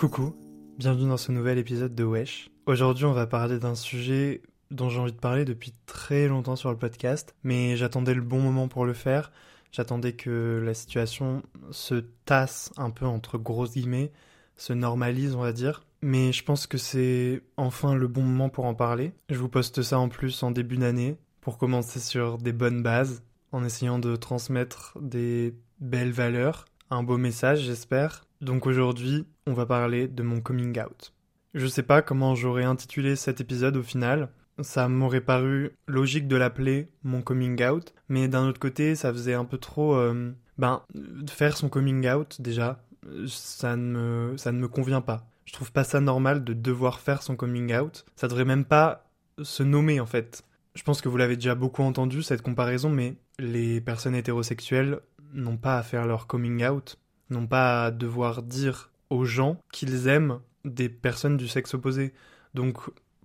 Coucou, bienvenue dans ce nouvel épisode de Wesh. Aujourd'hui on va parler d'un sujet dont j'ai envie de parler depuis très longtemps sur le podcast, mais j'attendais le bon moment pour le faire. J'attendais que la situation se tasse un peu entre grosses guillemets, se normalise on va dire. Mais je pense que c'est enfin le bon moment pour en parler. Je vous poste ça en plus en début d'année pour commencer sur des bonnes bases, en essayant de transmettre des belles valeurs, un beau message j'espère. Donc aujourd'hui, on va parler de mon coming out. Je sais pas comment j'aurais intitulé cet épisode au final, ça m'aurait paru logique de l'appeler mon coming out, mais d'un autre côté, ça faisait un peu trop. Euh, ben, faire son coming out, déjà, ça ne, me, ça ne me convient pas. Je trouve pas ça normal de devoir faire son coming out. Ça devrait même pas se nommer en fait. Je pense que vous l'avez déjà beaucoup entendu cette comparaison, mais les personnes hétérosexuelles n'ont pas à faire leur coming out, n'ont pas à devoir dire aux gens qu'ils aiment des personnes du sexe opposé. Donc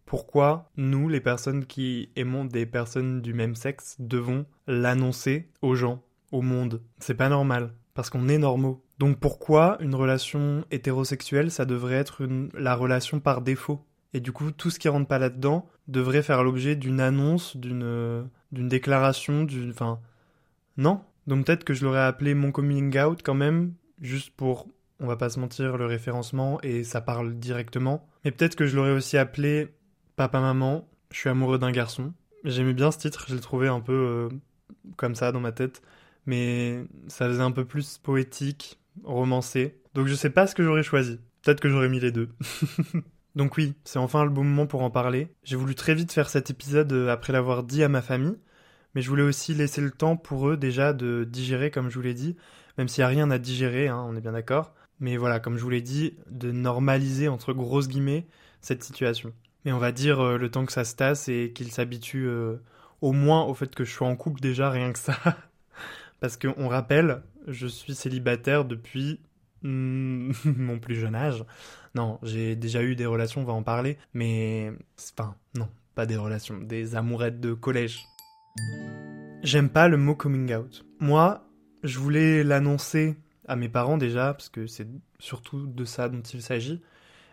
pourquoi nous, les personnes qui aimons des personnes du même sexe, devons l'annoncer aux gens, au monde? C'est pas normal, parce qu'on est normaux. Donc pourquoi une relation hétérosexuelle, ça devrait être la relation par défaut? Et du coup, tout ce qui rentre pas là-dedans devrait faire l'objet d'une annonce, d'une d'une déclaration, d'une... Enfin... Non? Donc peut-être que je l'aurais appelé mon coming out quand même, juste pour, on va pas se mentir, le référencement, et ça parle directement. Mais peut-être que je l'aurais aussi appelé Papa Maman, je suis amoureux d'un garçon. J'aimais bien ce titre, je l'ai trouvé un peu euh, comme ça dans ma tête, mais ça faisait un peu plus poétique, romancé. Donc je sais pas ce que j'aurais choisi. Peut-être que j'aurais mis les deux. Donc oui, c'est enfin le bon moment pour en parler. J'ai voulu très vite faire cet épisode euh, après l'avoir dit à ma famille, mais je voulais aussi laisser le temps pour eux déjà de digérer comme je vous l'ai dit, même s'il n'y a rien à digérer, hein, on est bien d'accord. Mais voilà, comme je vous l'ai dit, de normaliser entre grosses guillemets cette situation. Mais on va dire euh, le temps que ça se tasse et qu'il s'habitue euh, au moins au fait que je sois en couple déjà, rien que ça. Parce qu'on rappelle, je suis célibataire depuis mon plus jeune âge. Non, j'ai déjà eu des relations, on va en parler, mais... Enfin, non, pas des relations, des amourettes de collège. J'aime pas le mot coming out. Moi, je voulais l'annoncer à mes parents déjà, parce que c'est surtout de ça dont il s'agit,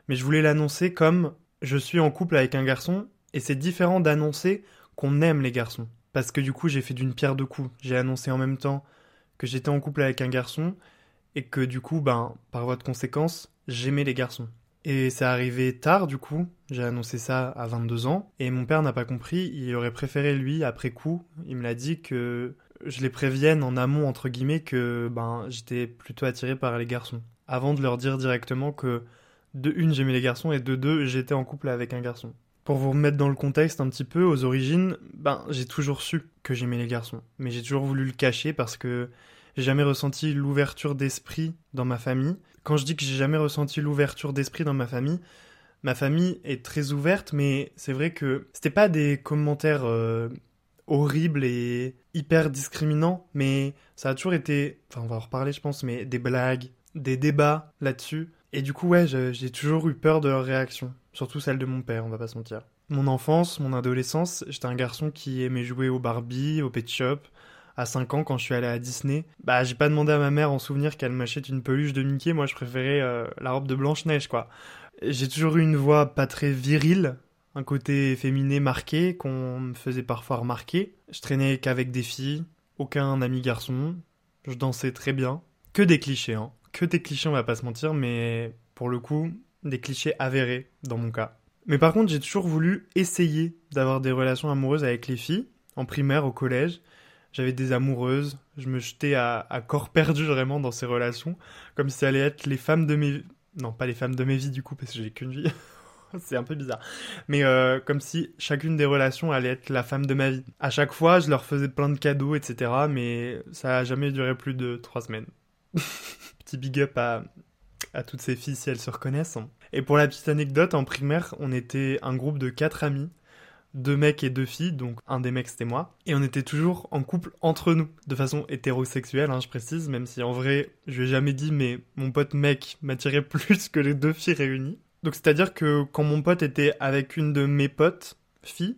mais je voulais l'annoncer comme je suis en couple avec un garçon et c'est différent d'annoncer qu'on aime les garçons. Parce que du coup, j'ai fait d'une pierre deux coups. J'ai annoncé en même temps que j'étais en couple avec un garçon et que du coup, ben, par voie de conséquence, j'aimais les garçons. Et c'est arrivé tard du coup, j'ai annoncé ça à 22 ans et mon père n'a pas compris, il aurait préféré lui après coup, il me l'a dit que je les prévienne en amont entre guillemets que ben j'étais plutôt attiré par les garçons avant de leur dire directement que de une, j'aimais les garçons, et de deux, j'étais en couple avec un garçon. Pour vous remettre dans le contexte un petit peu, aux origines, ben, j'ai toujours su que j'aimais les garçons. Mais j'ai toujours voulu le cacher parce que j'ai jamais ressenti l'ouverture d'esprit dans ma famille. Quand je dis que j'ai jamais ressenti l'ouverture d'esprit dans ma famille, ma famille est très ouverte, mais c'est vrai que c'était pas des commentaires euh, horribles et hyper discriminants, mais ça a toujours été, enfin on va en reparler je pense, mais des blagues, des débats là-dessus. Et du coup, ouais, j'ai toujours eu peur de leur réaction. Surtout celle de mon père, on va pas se mentir. Mon enfance, mon adolescence, j'étais un garçon qui aimait jouer au Barbie, au Pet Shop. À 5 ans, quand je suis allé à Disney, bah j'ai pas demandé à ma mère en souvenir qu'elle m'achète une peluche de Mickey, moi je préférais euh, la robe de Blanche-Neige, quoi. J'ai toujours eu une voix pas très virile, un côté féminin marqué qu'on me faisait parfois remarquer. Je traînais qu'avec des filles, aucun ami garçon, je dansais très bien. Que des clichés, hein que des clichés, on va pas se mentir, mais pour le coup, des clichés avérés dans mon cas. Mais par contre, j'ai toujours voulu essayer d'avoir des relations amoureuses avec les filles, en primaire, au collège. J'avais des amoureuses, je me jetais à, corps perdu vraiment dans ces relations, comme si ça allait être les femmes de, mes, Non, pas les femmes de mes vies du coup, parce que j'ai qu'une vie. c'est un peu bizarre. Mais euh, comme si chacune des relations allait être la femme de ma vie. À chaque fois, je leur faisais plein de cadeaux, etc. Mais ça a jamais duré plus de trois semaines. Petit big up à, toutes ces filles si elles se reconnaissent. Et pour la petite anecdote, en primaire, on était un groupe de quatre amis deux mecs et deux filles, donc un des mecs c'était moi, et on était toujours en couple entre nous, de façon hétérosexuelle, hein, je précise, même si en vrai, je lui ai jamais dit, mais mon pote mec m'attirait plus que les deux filles réunies. Donc c'est-à-dire que quand mon pote était avec une de mes potes filles,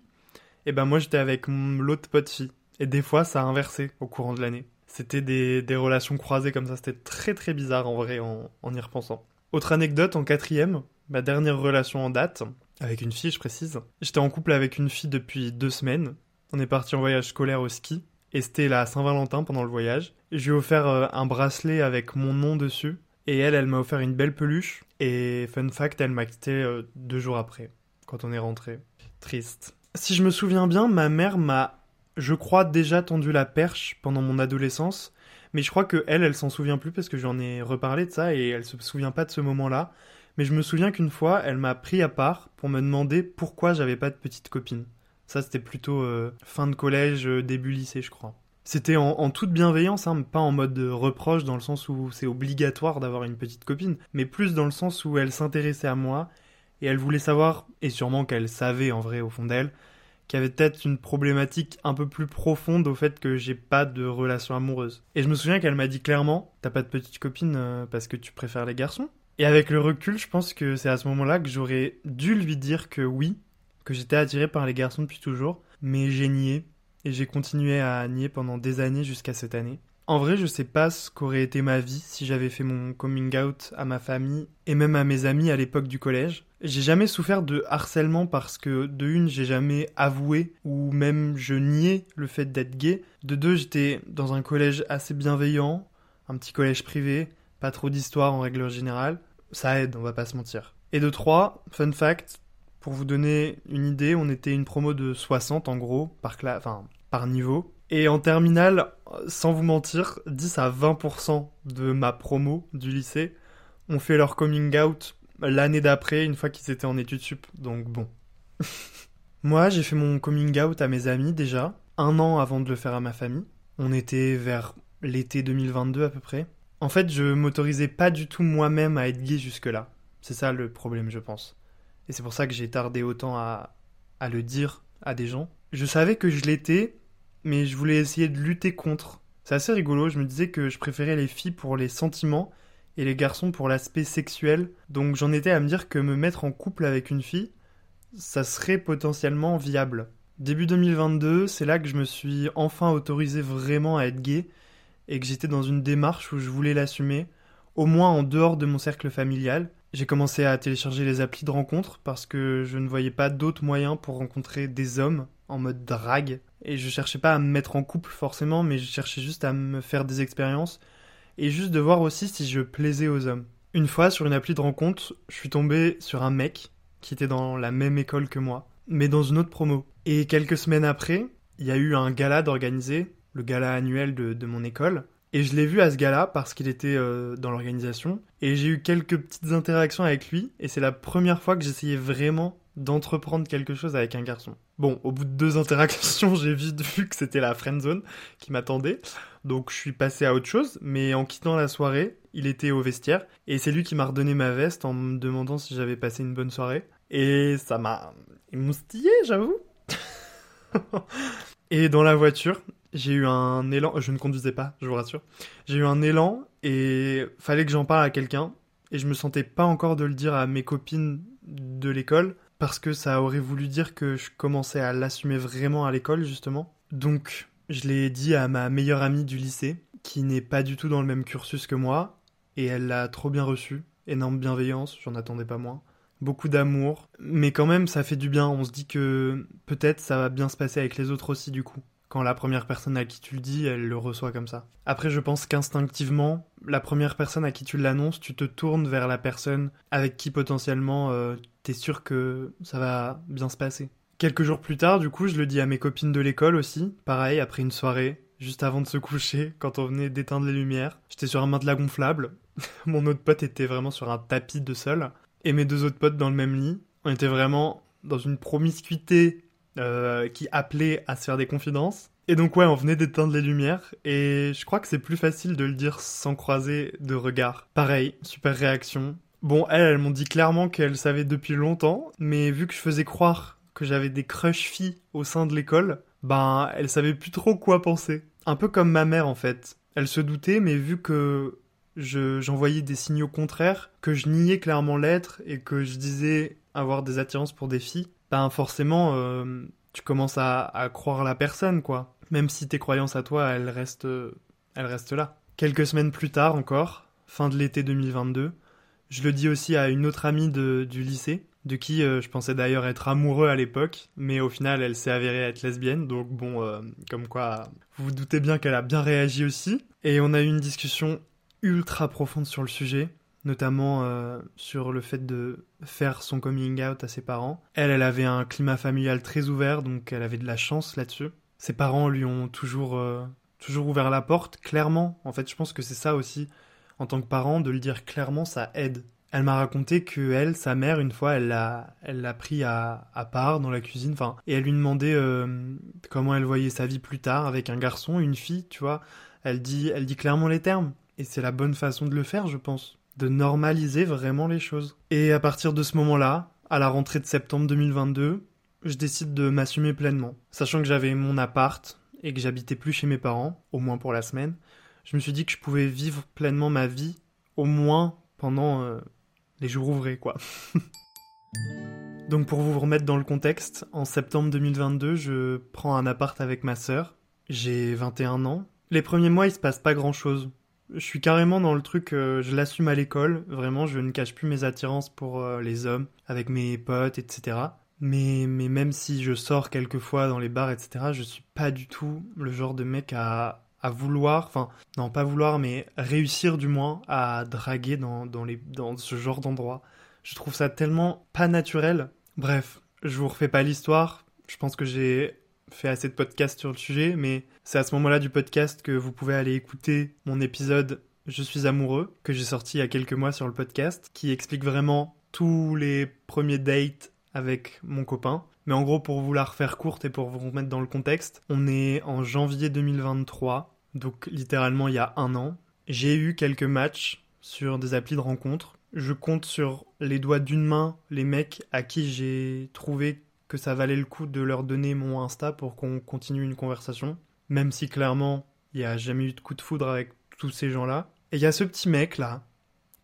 et eh ben moi j'étais avec l'autre pote fille. Et des fois ça a inversé au courant de l'année. C'était des, relations croisées comme ça, c'était très très bizarre en vrai en, en y repensant. Autre anecdote, en quatrième, ma dernière relation en date, avec une fille, je précise. J'étais en couple avec une fille depuis deux semaines. On est parti en voyage scolaire au ski. Et c'était la Saint-Valentin pendant le voyage. Je lui ai offert euh, un bracelet avec mon nom dessus. Et elle, elle m'a offert une belle peluche. Et fun fact, elle m'a quitté euh, deux jours après, quand on est rentré. Triste. Si je me souviens bien, ma mère m'a, je crois, déjà tendu la perche pendant mon adolescence. Mais je crois que elle, elle s'en souvient plus parce que j'en ai reparlé de ça et elle se souvient pas de ce moment-là mais je me souviens qu'une fois, elle m'a pris à part pour me demander pourquoi j'avais pas de petite copine. Ça, c'était plutôt euh, fin de collège, euh, début lycée, je crois. C'était en, toute bienveillance, hein, pas en mode reproche dans le sens où c'est obligatoire d'avoir une petite copine, mais plus dans le sens où elle s'intéressait à moi et elle voulait savoir, et sûrement qu'elle savait en vrai au fond d'elle, qu'il y avait peut-être une problématique un peu plus profonde au fait que j'ai pas de relation amoureuse. Et je me souviens qu'elle m'a dit clairement, t'as pas de petite copine euh, parce que tu préfères les garçons et avec le recul, je pense que c'est à ce moment-là que j'aurais dû lui dire que oui, que j'étais attiré par les garçons depuis toujours, mais j'ai nié, et j'ai continué à nier pendant des années jusqu'à cette année. En vrai, je sais pas ce qu'aurait été ma vie si j'avais fait mon coming out à ma famille et même à mes amis à l'époque du collège. J'ai jamais souffert de harcèlement parce que de une, j'ai jamais avoué ou même je niais le fait d'être gay. De deux, j'étais dans un collège assez bienveillant, un petit collège privé, pas trop d'histoire en règle générale. Ça aide, on va pas se mentir. Et de 3, fun fact, pour vous donner une idée, on était une promo de 60 en gros, par, enfin, par niveau. Et en terminale, sans vous mentir, 10 à 20% de ma promo du lycée ont fait leur coming out l'année d'après, une fois qu'ils étaient en études sup. Donc bon. Moi, j'ai fait mon coming out à mes amis déjà, un an avant de le faire à ma famille. On était vers l'été 2022 à peu près. En fait, je m'autorisais pas du tout moi-même à être gay jusque-là. C'est ça le problème, je pense. Et c'est pour ça que j'ai tardé autant à, le dire à des gens. Je savais que je l'étais, mais je voulais essayer de lutter contre. C'est assez rigolo, je me disais que je préférais les filles pour les sentiments et les garçons pour l'aspect sexuel. Donc j'en étais à me dire que me mettre en couple avec une fille, ça serait potentiellement viable. Début 2022, c'est là que je me suis enfin autorisé vraiment à être gay et que j'étais dans une démarche où je voulais l'assumer, au moins en dehors de mon cercle familial. J'ai commencé à télécharger les applis de rencontre parce que je ne voyais pas d'autres moyens pour rencontrer des hommes en mode drague. Et je cherchais pas à me mettre en couple forcément, mais je cherchais juste à me faire des expériences et juste de voir aussi si je plaisais aux hommes. Une fois, sur une appli de rencontre, je suis tombé sur un mec qui était dans la même école que moi, mais dans une autre promo. Et quelques semaines après, il y a eu un gala d'organiser le gala annuel de, mon école. Et je l'ai vu à ce gala parce qu'il était euh, dans l'organisation. Et j'ai eu quelques petites interactions avec lui. Et c'est la première fois que j'essayais vraiment d'entreprendre quelque chose avec un garçon. Bon, au bout de deux interactions, j'ai vite vu que c'était la friend zone qui m'attendait. Donc je suis passé à autre chose. Mais en quittant la soirée, il était au vestiaire. Et c'est lui qui m'a redonné ma veste en me demandant si j'avais passé une bonne soirée. Et ça m'a émoustillé, j'avoue. et dans la voiture, j'ai eu un élan, je ne conduisais pas, je vous rassure. J'ai eu un élan et fallait que j'en parle à quelqu'un et je me sentais pas encore de le dire à mes copines de l'école parce que ça aurait voulu dire que je commençais à l'assumer vraiment à l'école justement. Donc, je l'ai dit à ma meilleure amie du lycée qui n'est pas du tout dans le même cursus que moi et elle l'a trop bien reçu, énorme bienveillance, j'en attendais pas moins beaucoup d'amour, mais quand même ça fait du bien, on se dit que peut-être ça va bien se passer avec les autres aussi du coup quand la première personne à qui tu le dis, elle le reçoit comme ça. Après, je pense qu'instinctivement, la première personne à qui tu l'annonces, tu te tournes vers la personne avec qui potentiellement euh, t'es sûr que ça va bien se passer. Quelques jours plus tard, du coup, je le dis à mes copines de l'école aussi, pareil, après une soirée, juste avant de se coucher, quand on venait d'éteindre les lumières. J'étais sur un matelas gonflable, Mon autre pote était vraiment sur un tapis de sol. Et mes deux autres potes dans le même lit. On était vraiment dans une promiscuité euh, qui appelait à se faire des confidences. Et donc ouais, on venait d'éteindre les lumières. Et je crois que c'est plus facile de le dire sans croiser de regard. Pareil, super réaction. Bon, elles, elles m'ont dit clairement qu'elles savaient depuis longtemps. Mais vu que je faisais croire que j'avais des crush filles au sein de l'école, ben elles savaient plus trop quoi penser. Un peu comme ma mère en fait. Elle se doutait, mais vu que j'envoyais des signaux contraires, que je niais clairement l'être et que je disais avoir des attirances pour des filles, ben forcément euh, tu commences à, à, croire la personne quoi. Même si tes croyances à toi elles restent, elles restent là. Quelques semaines plus tard encore, fin de l'été 2022, je le dis aussi à une autre amie de, du lycée, de qui euh, je pensais d'ailleurs être amoureux à l'époque, mais au final elle s'est avérée être lesbienne, donc bon, euh, comme quoi vous vous doutez bien qu'elle a bien réagi aussi. Et on a eu une discussion ultra profonde sur le sujet, notamment euh, sur le fait de faire son coming out à ses parents. Elle, elle avait un climat familial très ouvert, donc elle avait de la chance là-dessus. Ses parents lui ont toujours, toujours ouvert la porte, clairement. En fait, je pense que c'est ça aussi, en tant que parent, de le dire clairement, ça aide elle m'a raconté que elle, sa mère, une fois, elle l'a, elle l'a pris à, à, part dans la cuisine, et elle lui demandait euh, comment elle voyait sa vie plus tard avec un garçon, une fille, tu vois. Elle dit, elle dit clairement les termes, et c'est la bonne façon de le faire, je pense, de normaliser vraiment les choses. Et à partir de ce moment-là, à la rentrée de septembre 2022, je décide de m'assumer pleinement, sachant que j'avais mon appart et que j'habitais plus chez mes parents, au moins pour la semaine. Je me suis dit que je pouvais vivre pleinement ma vie, au moins pendant euh, les jours ouvrés, quoi. Donc pour vous remettre dans le contexte, en septembre 2022, je prends un appart avec ma sœur. J'ai 21 ans. Les premiers mois, il se passe pas grand-chose. Je suis carrément dans le truc, euh, je l'assume à l'école. Vraiment, je ne cache plus mes attirances pour euh, les hommes, avec mes potes, etc. Mais, mais même si je sors quelquefois dans les bars, etc., je suis pas du tout le genre de mec à à vouloir, enfin, non, pas vouloir, mais réussir du moins à draguer dans, dans, les, dans ce genre d'endroit. Je trouve ça tellement pas naturel. Bref, je vous refais pas l'histoire. Je pense que j'ai fait assez de podcasts sur le sujet, mais c'est à ce moment-là du podcast que vous pouvez aller écouter mon épisode Je suis amoureux, que j'ai sorti il y a quelques mois sur le podcast, qui explique vraiment tous les premiers dates avec mon copain. Mais en gros, pour vous la refaire courte et pour vous remettre dans le contexte, on est en janvier 2023 donc littéralement il y a un an. J'ai eu quelques matchs sur des applis de rencontres. Je compte sur les doigts d'une main les mecs à qui j'ai trouvé que ça valait le coup de leur donner mon Insta pour qu'on continue une conversation. Même si clairement il n'y a jamais eu de coup de foudre avec tous ces gens-là. Et il y a ce petit mec là,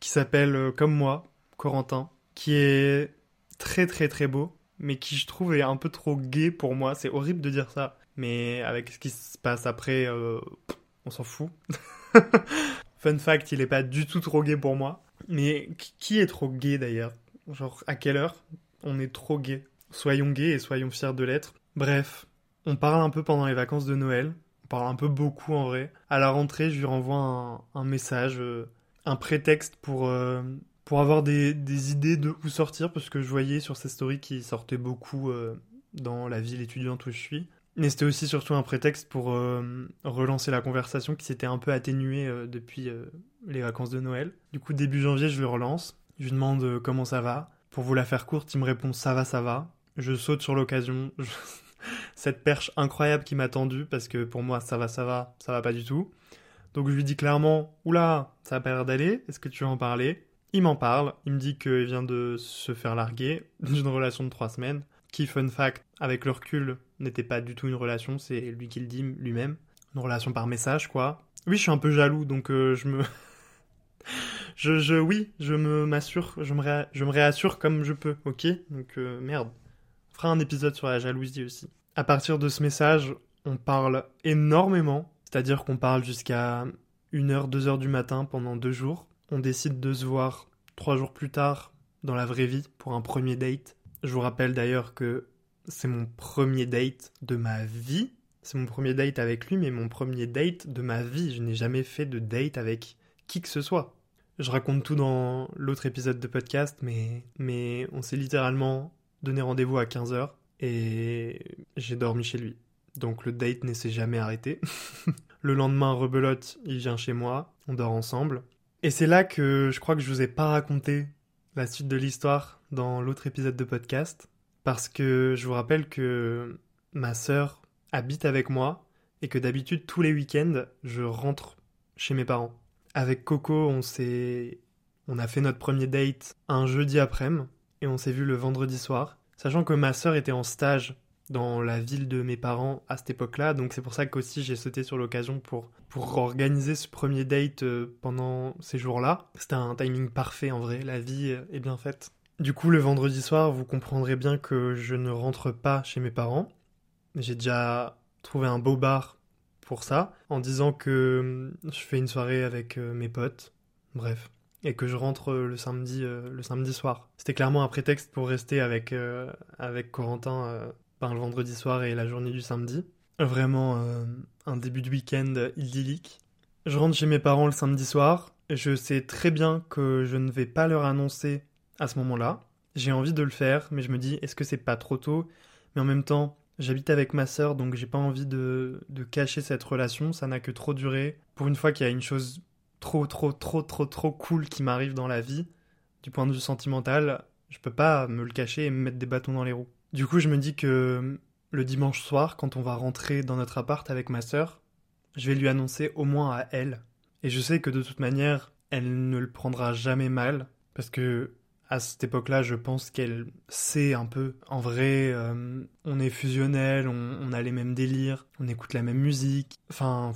qui s'appelle euh, comme moi, Corentin, qui est très très très beau, mais qui je trouve est un peu trop gay pour moi. C'est horrible de dire ça, mais avec ce qui se passe après, euh, on s'en fout. Fun fact, il est pas du tout trop gay pour moi. Mais qui est trop gay d'ailleurs? Genre, à quelle heure? On est trop gay Soyons gays et soyons fiers de l'être. Bref, on parle un peu pendant les vacances de Noël. On parle un peu beaucoup en vrai. À la rentrée, je lui renvoie un, message, euh, un prétexte pour, euh, pour avoir des, idées de où sortir, parce que je voyais sur ses stories qu'il sortait beaucoup euh, dans la ville étudiante où je suis. Mais c'était aussi surtout un prétexte pour relancer la conversation qui s'était un peu atténuée depuis les vacances de Noël. Du coup, début janvier, je le relance. Je lui demande comment ça va. Pour vous la faire courte, il me répond ça va, ça va. Je saute sur l'occasion. Cette perche incroyable qui m'a tendu parce que pour moi, ça va, ça va, ça va pas du tout. Donc je lui dis clairement, oula, ça a pas l'air d'aller, est-ce que tu veux en parler? Il m'en parle, il me dit qu'il vient de se faire larguer d'une relation de trois semaines qui, fun fact, avec le recul, n'était pas du tout une relation, c'est lui qui le dit lui-même. Une relation par message, quoi. Oui, je suis un peu jaloux, donc euh, je me... je, je, oui, je me m'assure, je me, je me réassure comme je peux, ok? Donc, euh, merde. Un épisode sur la jalousie aussi. À partir de ce message, on parle énormément, c'est-à-dire qu'on parle jusqu'à 1h, 2h du matin pendant deux jours. On décide de se voir trois jours plus tard dans la vraie vie pour un premier date. Je vous rappelle d'ailleurs que c'est mon premier date de ma vie. C'est mon premier date avec lui, mais mon premier date de ma vie. Je n'ai jamais fait de date avec qui que ce soit. Je raconte tout dans l'autre épisode de podcast, mais, mais on s'est littéralement donné rendez-vous à 15h et j'ai dormi chez lui. Donc le date ne s'est jamais arrêté. le lendemain, rebelote, il vient chez moi, on dort ensemble. Et c'est là que je crois que je vous ai pas raconté la suite de l'histoire dans l'autre épisode de podcast, parce que je vous rappelle que ma sœur habite avec moi et que d'habitude tous les week-ends je rentre chez mes parents. Avec Coco, on s'est, on a fait notre premier date un jeudi après-midi et on s'est vu le vendredi soir, sachant que ma sœur était en stage dans la ville de mes parents à cette époque-là, donc c'est pour ça qu'aussi j'ai sauté sur l'occasion pour, pour organiser ce premier date euh, pendant ces jours-là. C'était un timing parfait en vrai, la vie est bien faite. Du coup, le vendredi soir, vous comprendrez bien que je ne rentre pas chez mes parents. J'ai déjà trouvé un beau bar pour ça, en disant que hum, je fais une soirée avec euh, mes potes. Bref. Et que je rentre le samedi, le samedi soir. C'était clairement un prétexte pour rester avec, avec Corentin par le vendredi soir et la journée du samedi. Vraiment euh, un début de week-end idyllique. Je rentre chez mes parents le samedi soir. Je sais très bien que je ne vais pas leur annoncer à ce moment-là. J'ai envie de le faire, mais je me dis, est-ce que c'est pas trop tôt? Mais en même temps, j'habite avec ma sœur, donc j'ai pas envie de, de cacher cette relation. Ça n'a que trop duré. Pour une fois qu'il y a une chose trop, trop, trop, trop, trop cool qui m'arrive dans la vie, du point de vue sentimental, je peux pas me le cacher et me mettre des bâtons dans les roues. Du coup, je me dis que le dimanche soir, quand on va rentrer dans notre appart avec ma sœur, je vais lui annoncer au moins à elle. Et je sais que de toute manière, elle ne le prendra jamais mal, parce que à cette époque-là, je pense qu'elle sait un peu. En vrai, euh, on est fusionnel, on, a les mêmes délires, on écoute la même musique. Enfin,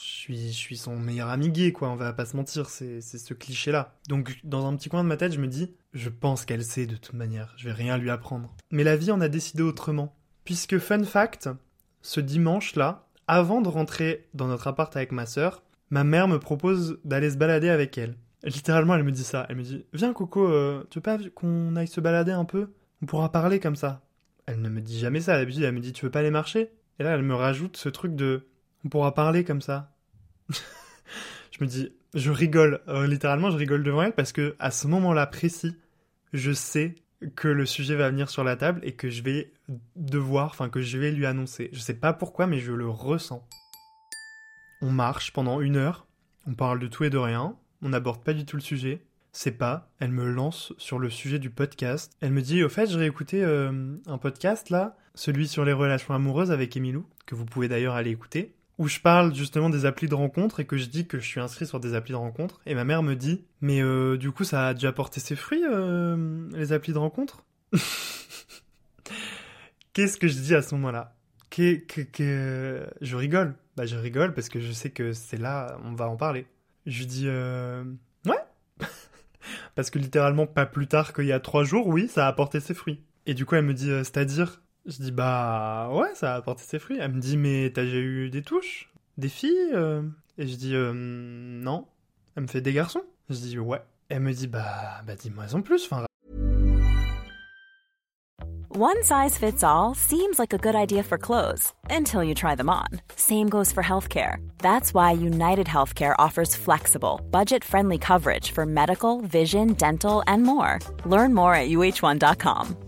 je suis, son meilleur ami gay, quoi, on va pas se mentir, c'est ce cliché-là. Donc, dans un petit coin de ma tête, je me dis, je pense qu'elle sait de toute manière, je vais rien lui apprendre. Mais la vie en a décidé autrement. Puisque, fun fact, ce dimanche-là, avant de rentrer dans notre appart avec ma sœur, ma mère me propose d'aller se balader avec elle. Littéralement, elle me dit ça. Elle me dit Viens, Coco, euh, tu veux pas qu'on aille se balader un peu? On pourra parler comme ça. Elle ne me dit jamais ça. D'habitude, elle me dit Tu veux pas aller marcher? Et là, elle me rajoute ce truc de On pourra parler comme ça. je me dis Je rigole. Euh, littéralement, je rigole devant elle parce que à ce moment-là précis, je sais que le sujet va venir sur la table et que je vais devoir, enfin que je vais lui annoncer. Je sais pas pourquoi, mais je le ressens. On marche pendant une heure, on parle de tout et de rien, on n'aborde pas du tout le sujet. C'est pas, elle me lance sur le sujet du podcast. Elle me dit, au fait, j'ai écouté euh, un podcast là, celui sur les relations amoureuses avec Emilou, que vous pouvez d'ailleurs aller écouter où je parle justement des applis de rencontre et que je dis que je suis inscrit sur des applis de rencontre. Et ma mère me dit, mais euh, du coup, ça a déjà porté ses fruits, euh, les applis de rencontre? Qu'est-ce que je dis à ce moment-là? Que, que, Je rigole. Bah, je rigole parce que je sais que c'est là, on va en parler. Je dis, euh, ouais. parce que littéralement, pas plus tard qu'il y a trois jours, oui, ça a porté ses fruits. Et du coup, elle me dit, c'est-à-dire je dis bah ouais, ça a apporté ses fruits. Elle me dit mais t'as déjà eu des touches? Des filles euh? Et je dis euh, non. Elle me fait des garçons? Je dis ouais. Elle me dit bah, bah dis-moi en plus. Enfin, One size fits all seems like a good idea for clothes until you try them on. Same goes for healthcare. That's why United Healthcare offers flexible, budget friendly coverage for medical, vision, dental, and more. Learn more at uh1.com.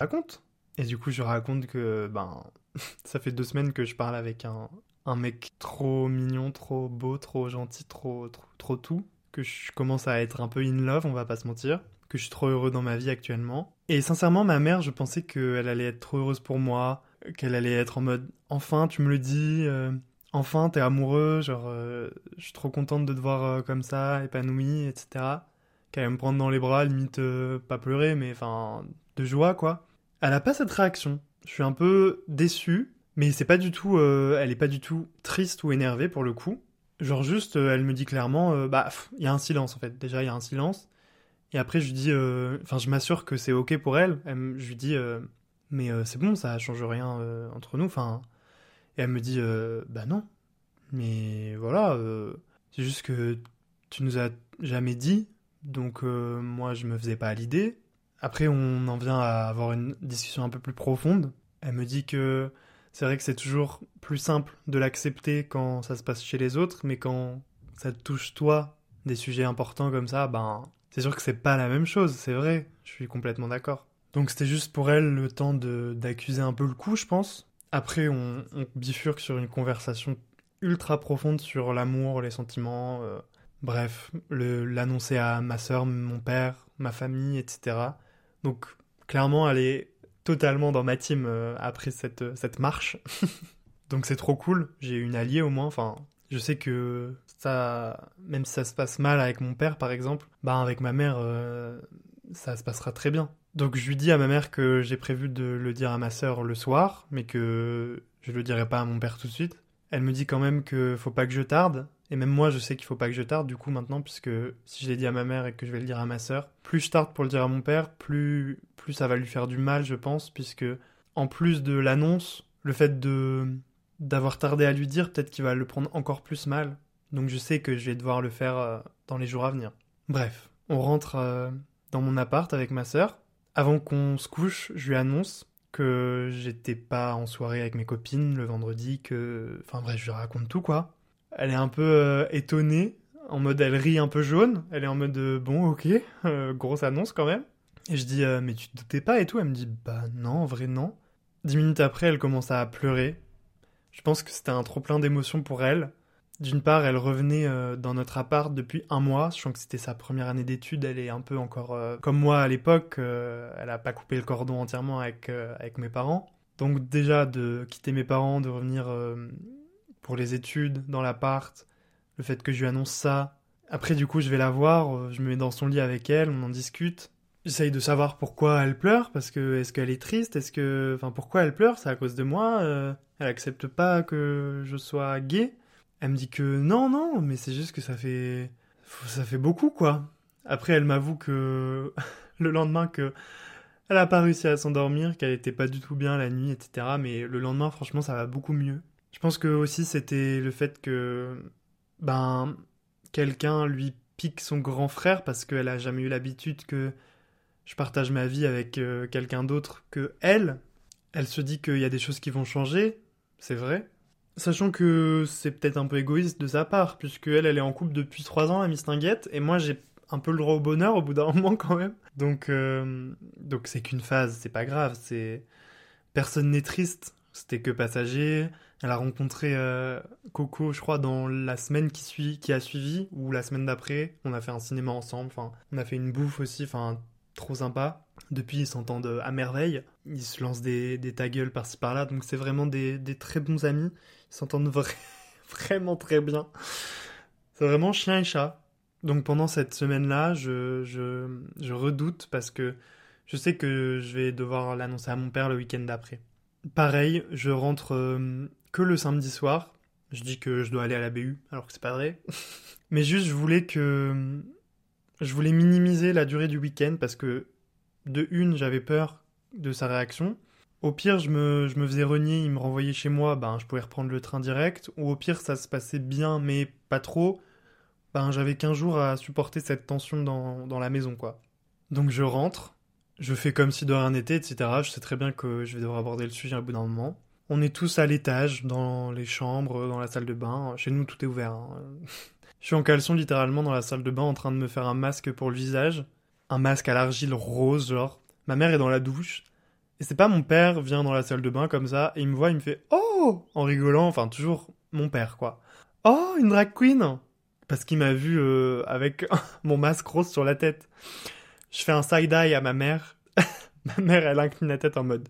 raconte. Et du coup, je raconte que ben, ça fait deux semaines que je parle avec un, un mec trop mignon, trop beau, trop gentil, trop, trop, trop tout, que je commence à être un peu in love, on va pas se mentir, que je suis trop heureux dans ma vie actuellement. Et sincèrement, ma mère, je pensais qu'elle allait être trop heureuse pour moi, qu'elle allait être en mode enfin, tu me le dis, euh, enfin, t'es amoureux, genre, euh, je suis trop contente de te voir euh, comme ça, épanoui, etc. Qu'elle allait me prendre dans les bras, limite pas pleurer, mais enfin, de joie, quoi. Elle a pas cette réaction. Je suis un peu déçu, mais c'est pas du tout, euh, elle est pas du tout triste ou énervée pour le coup. Genre juste, euh, elle me dit clairement, euh, bah, il y a un silence en fait. Déjà, il y a un silence. Et après, je lui dis, enfin, je m'assure que c'est ok pour elle. je lui dis, mais c'est bon, ça change rien entre nous. Enfin, et elle me dit, bah non, Mais voilà, c'est juste que tu nous as jamais dit, donc moi je me faisais pas à l'idée. Après, on en vient à avoir une discussion un peu plus profonde. Elle me dit que c'est vrai que c'est toujours plus simple de l'accepter quand ça se passe chez les autres, mais quand ça touche toi, des sujets importants comme ça, ben c'est sûr que c'est pas la même chose, c'est vrai, je suis complètement d'accord. Donc c'était juste pour elle le temps d'accuser un peu le coup, je pense. Après, on, bifurque sur une conversation ultra profonde sur l'amour, les sentiments, euh, bref, l'annoncer à ma soeur, mon père, ma famille, etc. Donc clairement, elle est totalement dans ma team euh, après cette, cette marche. Donc c'est trop cool, j'ai une alliée au moins, enfin, je sais que ça, même si ça se passe mal avec mon père par exemple, bah avec ma mère, euh, ça se passera très bien. Donc je lui dis à ma mère que j'ai prévu de le dire à ma sœur le soir, mais que je le dirai pas à mon père tout de suite. Elle me dit quand même que faut pas que je tarde, et même moi je sais qu'il faut pas que je tarde du coup maintenant, puisque si je l'ai dit à ma mère et que je vais le dire à ma sœur, plus je tarde pour le dire à mon père, plus, plus ça va lui faire du mal je pense, puisque en plus de l'annonce, le fait de d'avoir tardé à lui dire, peut-être qu'il va le prendre encore plus mal. Donc je sais que je vais devoir le faire euh, dans les jours à venir. Bref, on rentre euh, dans mon appart avec ma sœur. Avant qu'on se couche, je lui annonce que j'étais pas en soirée avec mes copines le vendredi, que... Enfin bref, je lui raconte tout quoi. Elle est un peu euh, étonnée, en mode elle rit un peu jaune, elle est en mode euh, bon ok, euh, grosse annonce quand même. Et je dis mais tu te doutais pas et tout, elle me dit bah non, en vrai non. Dix minutes après, elle commence à pleurer. Je pense que c'était un trop plein d'émotions pour elle. D'une part, elle revenait dans notre appart depuis un mois, sachant que c'était sa première année d'études, elle est un peu encore comme moi à l'époque, elle a pas coupé le cordon entièrement avec, avec mes parents. Donc déjà de quitter mes parents, de revenir pour les études dans l'appart, le fait que je lui annonce ça. Après du coup je vais la voir, euh, je me mets dans son lit avec elle, on en discute. J'essaye de savoir pourquoi elle pleure, parce que est-ce qu'elle est triste, est-ce que... Enfin pourquoi elle pleure, c'est à cause de moi, euh, elle accepte pas que je sois gay. Elle me dit que non, non, mais c'est juste que ça fait... Ça fait beaucoup, quoi. Après, elle m'avoue que le lendemain que... Elle a pas réussi à s'endormir, qu'elle était pas du tout bien la nuit, etc. Mais le lendemain, franchement, ça va beaucoup mieux. Je pense que aussi c'était le fait que... Ben... Quelqu'un lui pique son grand frère parce qu'elle a jamais eu l'habitude que je partage ma vie avec euh, quelqu'un d'autre que elle. Elle se dit qu'il y a des choses qui vont changer, c'est vrai. Sachant que c'est peut-être un peu égoïste de sa part, puisque elle, elle est en couple depuis 3 ans, la Mistinguette, et moi j'ai un peu le droit au bonheur au bout d'un moment quand même. Donc euh, donc c'est qu'une phase, c'est pas grave, c'est personne n'est triste, c'était que passager. Elle a rencontré euh, Coco, je crois, dans la semaine qui suit, qui a suivi, ou la semaine d'après. On a fait un cinéma ensemble, enfin, on a fait une bouffe aussi, enfin, trop sympa. Depuis, ils s'entendent à merveille. Ils se lancent des, des ta gueule par-ci par-là, donc c'est vraiment des, des très bons amis. Ils s'entendent vra- vraiment très bien. C'est vraiment chien et chat. Donc pendant cette semaine-là, je, je, je redoute parce que je sais que je vais devoir l'annoncer à mon père le week-end d'après. Pareil, je rentre euh, que le samedi soir. Je dis que je dois aller à la BU, alors que c'est pas vrai. Mais juste, je voulais que. Je voulais minimiser la durée du week-end parce que, de une, j'avais peur de sa réaction. Au pire, je me, je me faisais renier, il me renvoyait chez moi, ben je pouvais reprendre le train direct. Ou au pire, ça se passait bien, mais pas trop. Ben j'avais qu'un jour à supporter cette tension dans, dans la maison, quoi. Donc je rentre, je fais comme si de rien n'était, etc. Je sais très bien que je vais devoir aborder le sujet à bout d'un moment. On est tous à l'étage, dans les chambres, dans la salle de bain. Chez nous, tout est ouvert. hein. Je suis en caleçon littéralement dans la salle de bain en train de me faire un masque pour le visage. Un masque à l'argile rose, genre. Ma mère est dans la douche. Et c'est pas mon père vient dans la salle de bain comme ça, et il me voit, il me fait Oh En rigolant, enfin toujours mon père quoi. Oh, une drag queen Parce qu'il m'a vu euh, avec mon masque rose sur la tête. Je fais un side-eye à ma mère. ma mère, elle incline la tête en mode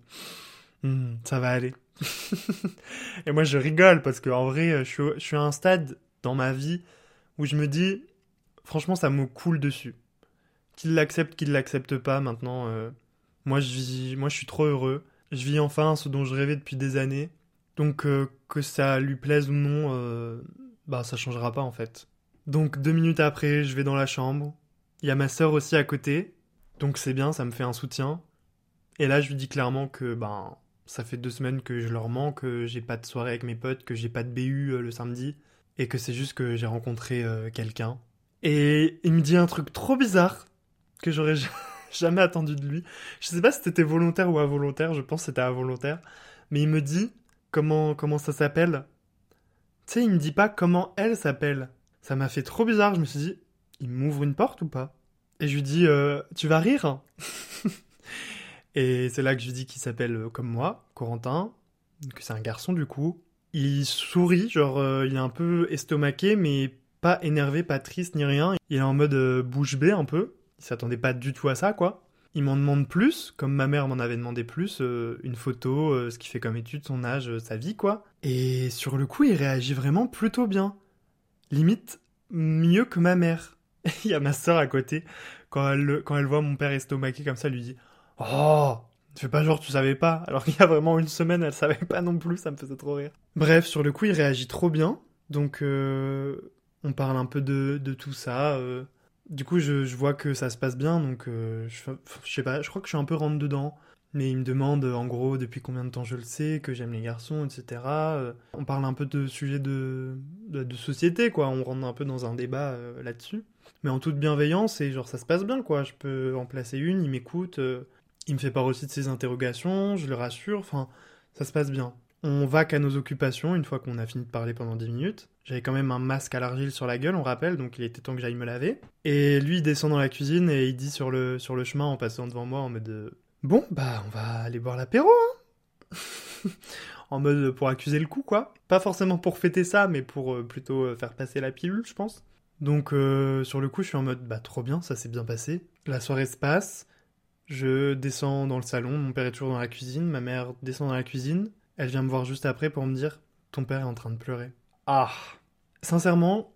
Hmm, Ça va aller. et moi je rigole parce que en vrai, je suis, je suis à un stade dans ma vie où je me dis Franchement, ça me coule dessus. Qu'il l'accepte, qu'il l'accepte pas, maintenant, euh, moi, je vis, moi je suis trop heureux. Je vis enfin ce dont je rêvais depuis des années. Donc euh, que ça lui plaise ou non, euh, bah ça changera pas en fait. Donc deux minutes après, je vais dans la chambre. Il y a ma sœur aussi à côté. Donc c'est bien, ça me fait un soutien. Et là, je lui dis clairement que ben ça fait deux semaines que je leur mens, que j'ai pas de soirée avec mes potes, que j'ai pas de BU euh, le samedi. et que c'est juste que j'ai rencontré euh, quelqu'un. Et il me dit un truc trop bizarre que j'aurais jamais attendu de lui. Je sais pas si c'était volontaire ou involontaire, je pense que c'était involontaire. Mais il me dit comment, comment ça s'appelle. Tu sais, il me dit pas comment elle s'appelle. Ça m'a fait trop bizarre, je me suis dit, il m'ouvre une porte ou pas? Et je lui dis, euh, tu vas rire Et c'est là que je lui dis qu'il s'appelle euh, comme moi, Corentin, que c'est un garçon du coup. Il sourit, genre euh, il est un peu estomaqué, mais pas énervé, pas triste ni rien. Il est en mode euh, bouche bée un peu. Il s'attendait pas du tout à ça, quoi. Il m'en demande plus, comme ma mère m'en avait demandé plus, euh, une photo, ce qu'il fait comme étude, son âge, sa vie, quoi. Et sur le coup, il réagit vraiment plutôt bien. Limite, mieux que ma mère. il y a ma sœur à côté. Quand elle, le- quand elle voit mon père estomaqué comme ça, elle lui dit Oh Fais pas genre tu savais pas. Alors qu'il y a vraiment une semaine, elle savait pas non plus, ça me faisait trop rire. Bref, sur le coup, il réagit trop bien. Donc, euh, on parle un peu de, de tout ça. euh. Du coup, je, je vois que ça se passe bien, donc euh, je, sais pas, je crois que je suis un peu rentre dedans. Mais il me demande en gros depuis combien de temps je le sais, que j'aime les garçons, etc. On parle un peu de sujets de, de, de société, quoi. On rentre un peu dans un débat là-dessus. Mais en toute bienveillance, et genre ça se passe bien, quoi. Je peux en placer une, il m'écoute, il me fait part aussi de ses interrogations, je le rassure, enfin, ça se passe bien. On va qu'à nos occupations une fois qu'on a fini de parler pendant 10 minutes. J'avais quand même un masque à l'argile sur la gueule, on rappelle, donc il était temps que j'aille me laver. Et lui, il descend dans la cuisine et il dit sur le, chemin en passant devant moi en mode euh, Bon, bah, on va aller boire l'apéro, hein En mode pour accuser le coup, quoi. Pas forcément pour fêter ça, mais pour euh, plutôt euh, faire passer la pilule, je pense. Donc, sur le coup, je suis en mode Bah, trop bien, ça s'est bien passé. La soirée se passe. Je descends dans le salon, mon père est toujours dans la cuisine, ma mère descend dans la cuisine. Elle vient me voir juste après pour me dire Ton père est en train de pleurer. Ah Sincèrement,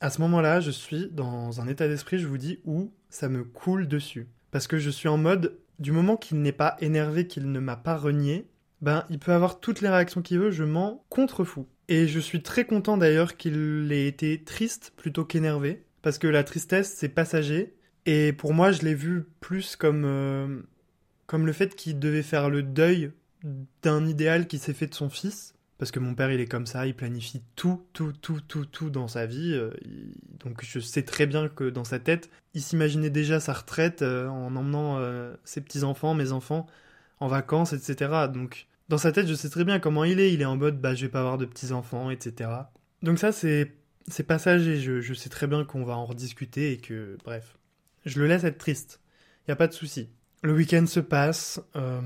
à ce moment-là, je suis dans un état d'esprit, je vous dis, où ça me coule dessus. Parce que je suis en mode, du moment qu'il n'est pas énervé, qu'il ne m'a pas renié, ben, il peut avoir toutes les réactions qu'il veut, je m'en contrefous. Et je suis très content d'ailleurs qu'il ait été triste plutôt qu'énervé. Parce que la tristesse, c'est passager. Et pour moi, je l'ai vu plus comme, euh, comme le fait qu'il devait faire le deuil d'un idéal qui s'est fait de son fils. Parce que mon père, il est comme ça, il planifie tout, tout, tout, tout, tout dans sa vie. euh, Donc je sais très bien que dans sa tête, il s'imaginait déjà sa retraite euh, en emmenant ses petits-enfants, mes enfants, en vacances, etc. Donc dans sa tête, je sais très bien comment il est. Il est en mode, bah je vais pas avoir de petits-enfants, etc. Donc ça, c'est c'est passager. Je, je sais très bien qu'on va en rediscuter et que, bref, je le laisse être triste. Y a pas de souci. Le week-end se passe. euh,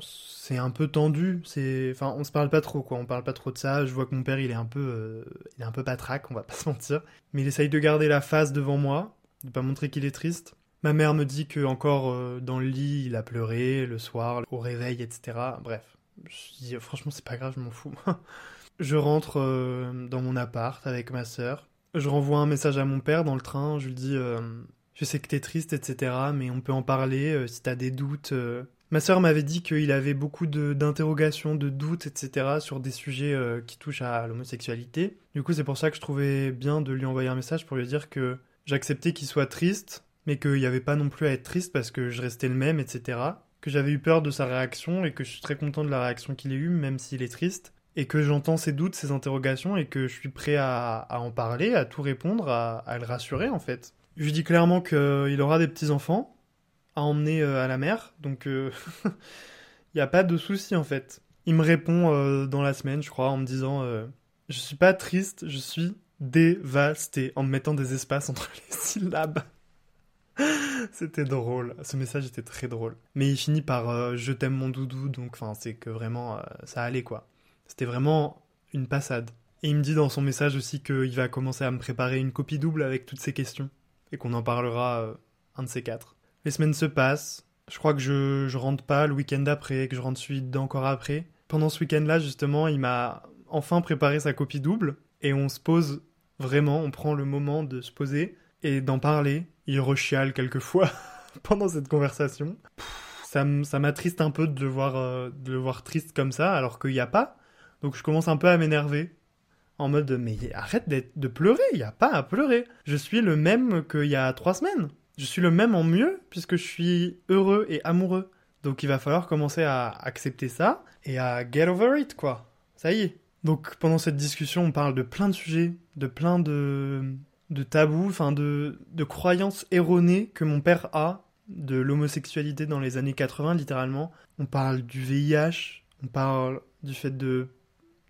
c'est un peu tendu. C'est, enfin, on se parle pas trop, quoi. On parle pas trop de ça. Je vois que mon père, il est un peu, euh, il est un peu patraque, on va pas se mentir. Mais il essaye de garder la face devant moi, de pas montrer qu'il est triste. Ma mère me dit que encore euh, dans le lit, il a pleuré le soir, au réveil, etc. Bref, je dis franchement, c'est pas grave, je m'en fous. je rentre dans mon appart avec ma sœur. Je renvoie un message à mon père dans le train. Je lui dis, je sais que t'es triste, etc. Mais on peut en parler euh, si t'as des doutes. euh. Ma sœur m'avait dit qu'il avait beaucoup d'interrogations, de, doutes, etc. sur des sujets euh, qui touchent à l'homosexualité. Du coup, c'est pour ça que je trouvais bien de lui envoyer un message pour lui dire que j'acceptais qu'il soit triste, mais qu'il n'y avait pas non plus à être triste parce que je restais le même, etc. Que j'avais eu peur de sa réaction et que je suis très content de la réaction qu'il ait eue, même s'il est triste. Et que j'entends ses doutes, ses interrogations et que je suis prêt à, en parler, à tout répondre, à le rassurer en fait. Je lui dis clairement qu'il aura des petits-enfants à emmener euh, à la mer, donc il n'y a pas de souci en fait. Il me répond euh, dans la semaine, je crois, en me disant euh, Je suis pas triste, je suis dévasté, en me mettant des espaces entre les syllabes. C'était drôle, ce message était très drôle. Mais il finit par euh, Je t'aime mon doudou, donc c'est que vraiment euh, ça allait quoi. C'était vraiment une passade. Et il me dit dans son message aussi qu'il va commencer à me préparer une copie double avec toutes ces questions, et qu'on en parlera euh, un de ces quatre. Les semaines se passent, je crois que je, rentre pas le week-end d'après, que je rentre celui d'encore après. Pendant ce week-end-là, justement, il m'a enfin préparé sa copie double, et on se pose vraiment, on prend le moment de se poser et d'en parler. Il rechiale quelquefois pendant cette conversation. Ça m'attriste un peu de le voir, euh, de le voir triste comme ça, alors qu'il n'y a pas. Donc je commence un peu à m'énerver. En mode, mais arrête de pleurer, il n'y a pas à pleurer. Je suis le même qu'il y a trois semaines. Je suis le même en mieux, puisque je suis heureux et amoureux. Donc il va falloir commencer à accepter ça et à get over it, quoi. Ça y est. Donc pendant cette discussion, on parle de plein de sujets, de plein de, tabous, enfin de croyances erronées que mon père a de l'homosexualité dans les années 80, littéralement. On parle du VIH, on parle du fait de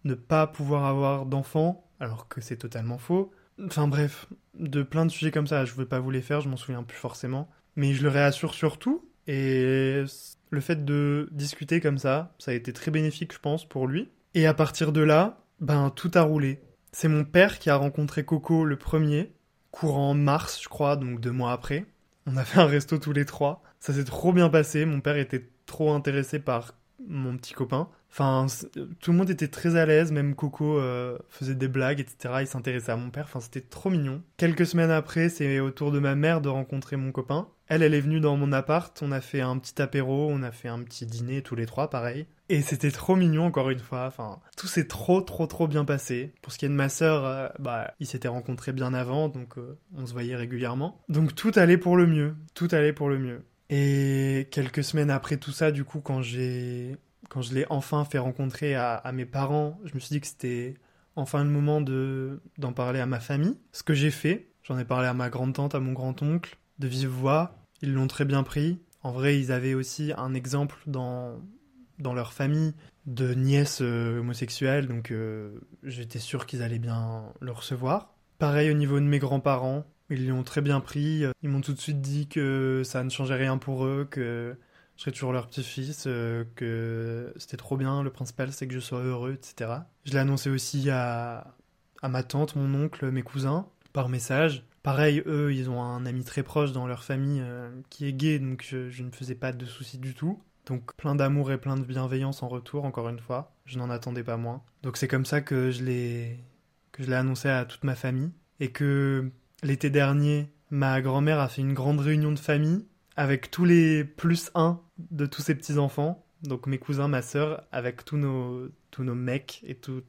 ne pas pouvoir avoir d'enfants, alors que c'est totalement faux. Enfin bref, de plein de sujets comme ça, je ne veux pas vous les faire, je m'en souviens plus forcément. Mais je le réassure surtout, et le fait de discuter comme ça, ça a été très bénéfique, je pense, pour lui. Et à partir de là, ben tout a roulé. C'est mon père qui a rencontré Coco le premier, courant mars, je crois, donc deux mois après. On a fait un resto tous les trois. Ça s'est trop bien passé. Mon père était trop intéressé par mon petit copain. Enfin, tout le monde était très à l'aise, même Coco euh, faisait des blagues, etc. Il s'intéressait à mon père, enfin c'était trop mignon. Quelques semaines après, c'est au tour de ma mère de rencontrer mon copain. Elle, elle est venue dans mon appart, on a fait un petit apéro, on a fait un petit dîner tous les trois, pareil. Et c'était trop mignon, encore une fois. Enfin, tout s'est trop, trop, trop bien passé. Pour ce qui est de ma sœur, euh, bah, ils s'étaient rencontrés bien avant, donc euh, on se voyait régulièrement. Donc tout allait pour le mieux. Tout allait pour le mieux. Et quelques semaines après tout ça, du coup, quand j'ai quand je l'ai enfin fait rencontrer à, mes parents, je me suis dit que c'était enfin le moment de d'en parler à ma famille. Ce que j'ai fait, j'en ai parlé à ma grande-tante, à mon grand-oncle, de vive voix. Ils l'ont très bien pris. En vrai, ils avaient aussi un exemple dans, dans leur famille de nièces euh, homosexuelles, donc euh, j'étais sûr qu'ils allaient bien le recevoir. Pareil au niveau de mes grands-parents, ils l'ont très bien pris. Ils m'ont tout de suite dit que ça ne changeait rien pour eux, que je serais toujours leur petit-fils, euh, que c'était trop bien, le principal c'est que je sois heureux, etc. Je l'ai annoncé aussi à, à ma tante, mon oncle, mes cousins, par message. Pareil, eux, ils ont un ami très proche dans leur famille euh, qui est gay, donc je, je, ne faisais pas de soucis du tout. Donc plein d'amour et plein de bienveillance en retour, encore une fois. Je n'en attendais pas moins. Donc c'est comme ça que je l'ai que je l'ai annoncé à toute ma famille et que l'été dernier, ma grand-mère a fait une grande réunion de famille avec tous les plus 1 de tous ces petits-enfants, donc mes cousins, ma sœur, avec tous nos, tous nos mecs et toutes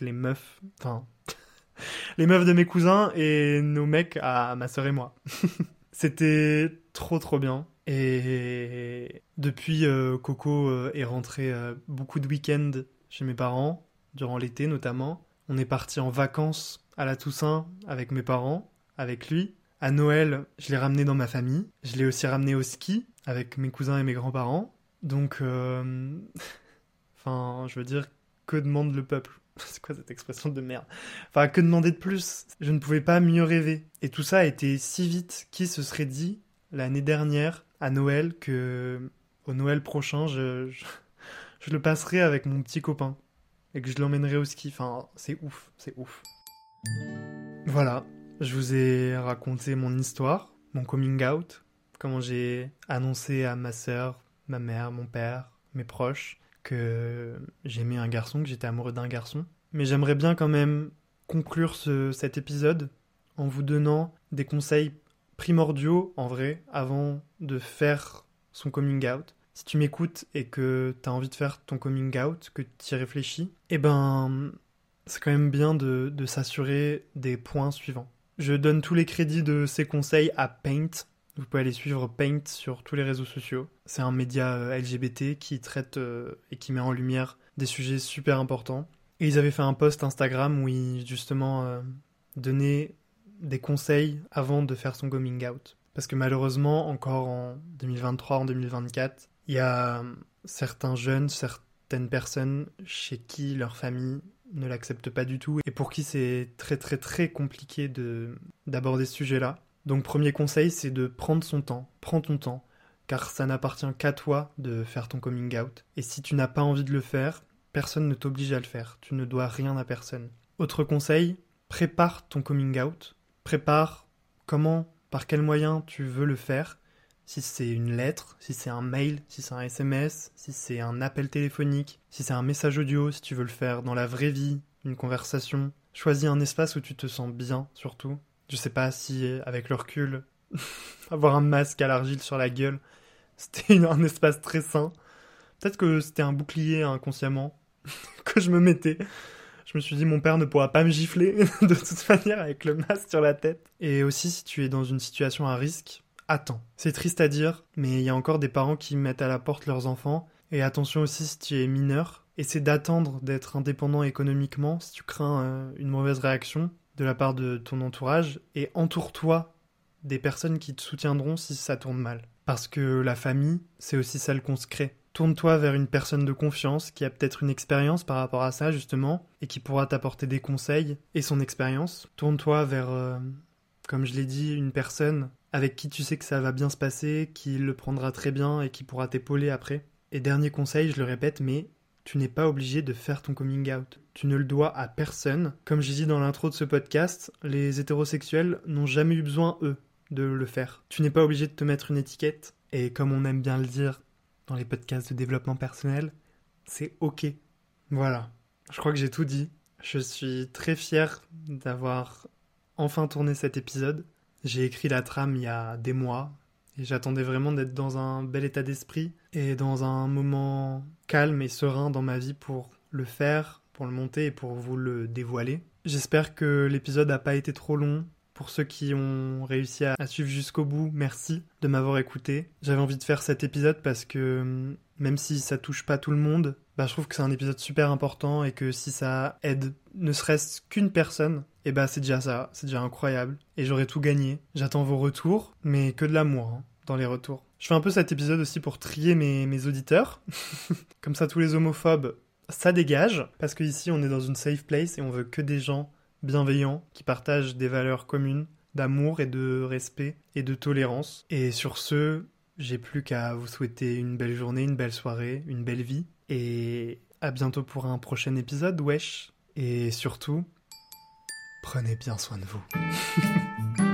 les meufs, enfin, les meufs de mes cousins et nos mecs à ma sœur et moi. C'était trop trop bien. Et depuis, euh, Coco euh, est rentré euh, beaucoup de week-ends chez mes parents, durant l'été notamment. On est parti en vacances à la Toussaint avec mes parents, avec lui. À Noël, je l'ai ramené dans ma famille. Je l'ai aussi ramené au ski avec mes cousins et mes grands-parents. Donc, euh, enfin, je veux dire, que demande le peuple? C'est quoi cette expression de merde? Enfin, que demander de plus? Je ne pouvais pas mieux rêver. Et tout ça a été si vite. Qui se serait dit l'année dernière à Noël que au Noël prochain, je, je, je le passerai avec mon petit copain et que je l'emmènerai au ski. Enfin, c'est ouf, c'est ouf. Voilà, je vous ai raconté mon histoire, mon coming out, comment j'ai annoncé à ma sœur, ma mère, mon père, mes proches que j'aimais un garçon, que j'étais amoureux d'un garçon. Mais j'aimerais bien quand même conclure ce, cet épisode en vous donnant des conseils primordiaux en vrai avant de faire son coming out. Si tu m'écoutes et que tu as envie de faire ton coming out, que tu y réfléchis, eh ben c'est quand même bien de, de s'assurer des points suivants. Je donne tous les crédits de ces conseils à Paint. Vous pouvez aller suivre Paint sur tous les réseaux sociaux. C'est un média euh, LGBT qui traite euh, et qui met en lumière des sujets super importants. Et ils avaient fait un post Instagram où ils justement euh, donnaient des conseils avant de faire son coming out. Parce que malheureusement, encore en 2023, en 2024, il y a certains jeunes, certaines personnes chez qui leur famille ne l'accepte pas du tout et pour qui c'est très très très compliqué de d'aborder ce sujet-là. Donc premier conseil, c'est de prendre son temps. Prends ton temps, car ça n'appartient qu'à toi de faire ton coming out. Et si tu n'as pas envie de le faire, personne ne t'oblige à le faire. Tu ne dois rien à personne. Autre conseil, prépare ton coming out. Prépare comment, par quel moyen tu veux le faire si c'est une lettre, si c'est un mail, si c'est un SMS, si c'est un appel téléphonique, si c'est un message audio, si tu veux le faire dans la vraie vie, une conversation. Choisis un espace où tu te sens bien, surtout. Je sais pas si, avec le recul, avoir un masque à l'argile sur la gueule, c'était un espace très sain. Peut-être que c'était un bouclier inconsciemment que je me mettais. Je me suis dit, mon père ne pourra pas me gifler de toute manière avec le masque sur la tête. Et aussi, si tu es dans une situation à risque, attends. C'est triste à dire, mais il y a encore des parents qui mettent à la porte leurs enfants. Et attention aussi si tu es mineur, Et c'est d'attendre d'être indépendant économiquement si tu crains euh, une mauvaise réaction de la part de ton entourage et entoure-toi des personnes qui te soutiendront si ça tourne mal. Parce que la famille, c'est aussi celle qu'on se crée. Tourne-toi vers une personne de confiance qui a peut-être une expérience par rapport à ça justement et qui pourra t'apporter des conseils et son expérience. Tourne-toi vers, euh, comme je l'ai dit, une personne avec qui tu sais que ça va bien se passer, qui le prendra très bien et qui pourra t'épauler après. Et dernier conseil, je le répète, mais tu n'es pas obligé de faire ton coming out. Tu ne le dois à personne. Comme j'ai dit dans l'intro de ce podcast, les hétérosexuels n'ont jamais eu besoin, eux, de le faire. Tu n'es pas obligé de te mettre une étiquette. Et comme on aime bien le dire dans les podcasts de développement personnel, c'est ok. Voilà. Je crois que j'ai tout dit. Je suis très fier d'avoir enfin tourné cet épisode. J'ai écrit la trame il y a des mois et j'attendais vraiment d'être dans un bel état d'esprit et dans un moment calme et serein dans ma vie pour le faire, pour le monter et pour vous le dévoiler. J'espère que l'épisode n'a pas été trop long. Pour ceux qui ont réussi à suivre jusqu'au bout, merci de m'avoir écouté. J'avais envie de faire cet épisode parce que hum, même si ça touche pas tout le monde, bah, je trouve que c'est un épisode super important et que si ça aide ne serait-ce qu'une personne, et eh bah c'est déjà ça, c'est déjà incroyable. Et j'aurais tout gagné. J'attends vos retours, mais que de l'amour hein, dans les retours. Je fais un peu cet épisode aussi pour trier mes, mes auditeurs. Comme ça tous les homophobes, ça dégage. Parce qu'ici on est dans une safe place et on veut que des gens bienveillants qui partagent des valeurs communes d'amour et de respect et de tolérance. Et sur ce, j'ai plus qu'à vous souhaiter une belle journée, une belle soirée, une belle vie. Et à bientôt pour un prochain épisode, wesh. Et surtout, prenez bien soin de vous.